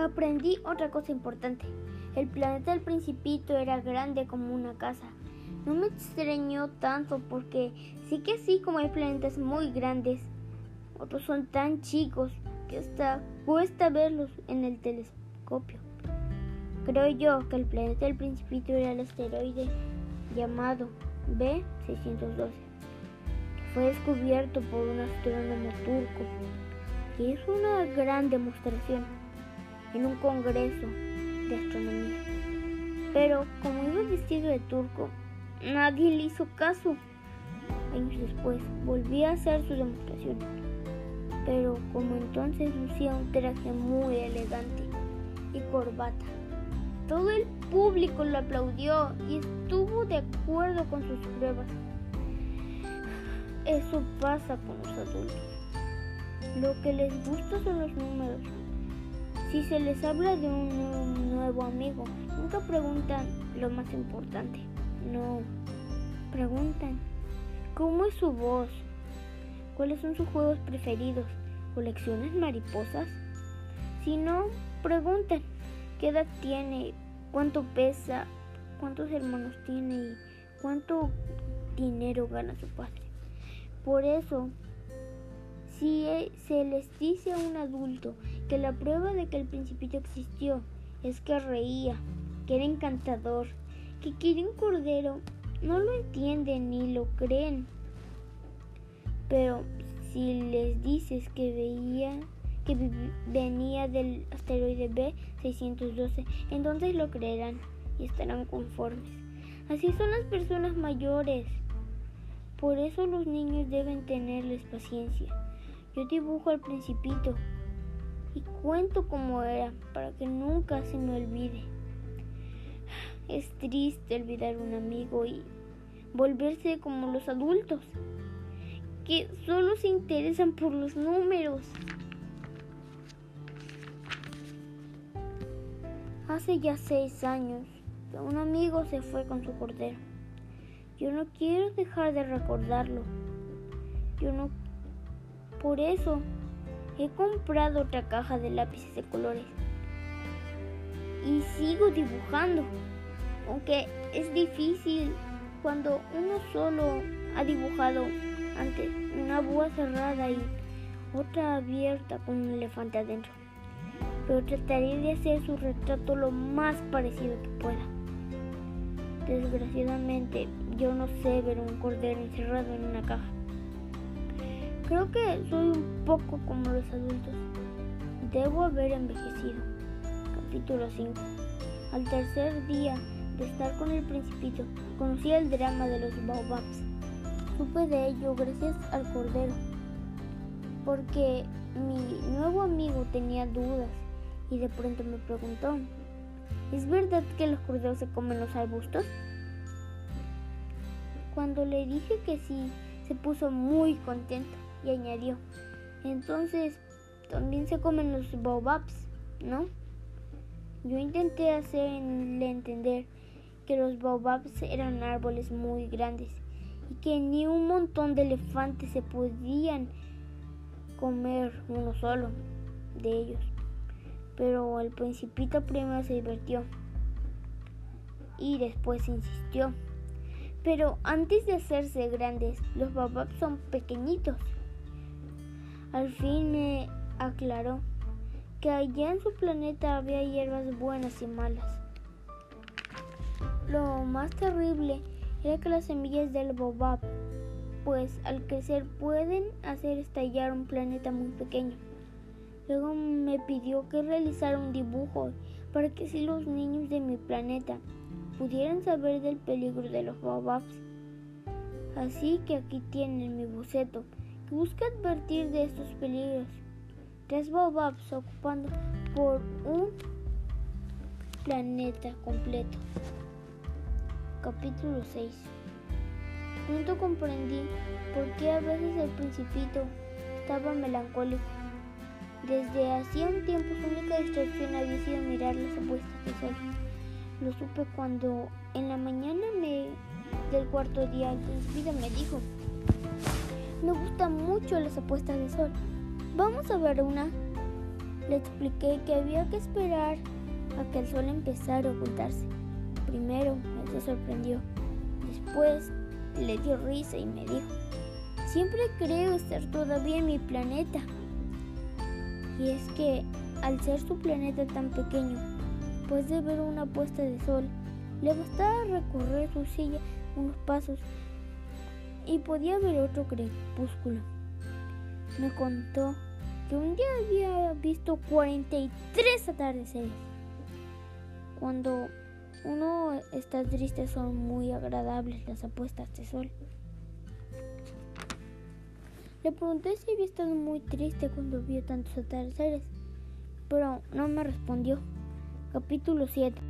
Aprendí otra cosa importante. El planeta del principito era grande como una casa. No me extrañó tanto porque sí que sí como hay planetas muy grandes, otros son tan chicos que hasta cuesta verlos en el telescopio. Creo yo que el planeta del principito era el asteroide llamado B612, que fue descubierto por un astrónomo turco y hizo una gran demostración en un congreso de astronomía. Pero como iba vestido de turco, nadie le hizo caso. Años después volví a hacer su demostración, pero como entonces lucía un traje muy elegante y corbata, todo el público lo aplaudió y estuvo de acuerdo con sus pruebas. Eso pasa con los adultos. Lo que les gusta son los números. Si se les habla de un nuevo amigo, nunca preguntan lo más importante. No, preguntan cómo es su voz, cuáles son sus juegos preferidos, colecciones mariposas. Si no, preguntan qué edad tiene, cuánto pesa, cuántos hermanos tiene y cuánto dinero gana su padre. Por eso, si e, se les dice a un adulto que la prueba de que el principito existió es que reía, que era encantador, que quería un cordero, no lo entienden ni lo creen. Pero si les dices que veía que venía del asteroide B612, entonces lo creerán y estarán conformes. Así son las personas mayores. Por eso los niños deben tenerles paciencia. Yo dibujo al principito y cuento cómo era para que nunca se me olvide. Es triste olvidar un amigo y volverse como los adultos, que solo se interesan por los números. Hace ya seis años que un amigo se fue con su cordero. Yo no quiero dejar de recordarlo. Yo no... Por eso he comprado otra caja de lápices de colores. Y sigo dibujando. Aunque es difícil cuando uno solo ha dibujado antes una búa cerrada y otra abierta con un elefante adentro pero trataré de hacer su retrato lo más parecido que pueda. Desgraciadamente, yo no sé ver un cordero encerrado en una caja. Creo que soy un poco como los adultos. Debo haber envejecido. Capítulo 5. Al tercer día de estar con el principito, conocí el drama de los baobabs. Supe de ello gracias al cordero, porque mi nuevo amigo tenía dudas y de pronto me preguntó, ¿es verdad que los corderos se comen los arbustos? Cuando le dije que sí, se puso muy contento y añadió, entonces también se comen los baobabs, ¿no? Yo intenté hacerle entender que los baobabs eran árboles muy grandes y que ni un montón de elefantes se podían comer uno solo de ellos pero el principito primero se divirtió y después insistió. Pero antes de hacerse grandes, los bababs son pequeñitos. Al fin me aclaró que allá en su planeta había hierbas buenas y malas. Lo más terrible era que las semillas del bobab, pues al crecer pueden hacer estallar un planeta muy pequeño. Luego me pidió que realizara un dibujo para que si los niños de mi planeta pudieran saber del peligro de los baobabs. Así que aquí tienen mi boceto busca advertir de estos peligros. Tres baobabs ocupando por un planeta completo. Capítulo 6 Pronto comprendí por qué a veces el principito estaba melancólico desde hacía un tiempo su única distracción había sido mirar las apuestas de sol. Lo supe cuando en la mañana del cuarto día su vida me dijo, me gustan mucho las apuestas de sol. Vamos a ver una. Le expliqué que había que esperar a que el sol empezara a ocultarse. Primero, él se sorprendió. Después, le dio risa y me dijo, siempre creo estar todavía en mi planeta. Y es que, al ser su planeta tan pequeño, después de ver una puesta de sol, le bastaba recorrer su silla unos pasos y podía ver otro crepúsculo. Me contó que un día había visto 43 atardeceres. Cuando uno está triste son muy agradables las apuestas de sol. Le pregunté si había estado muy triste cuando vio tantos atardeceres, pero no me respondió. Capítulo 7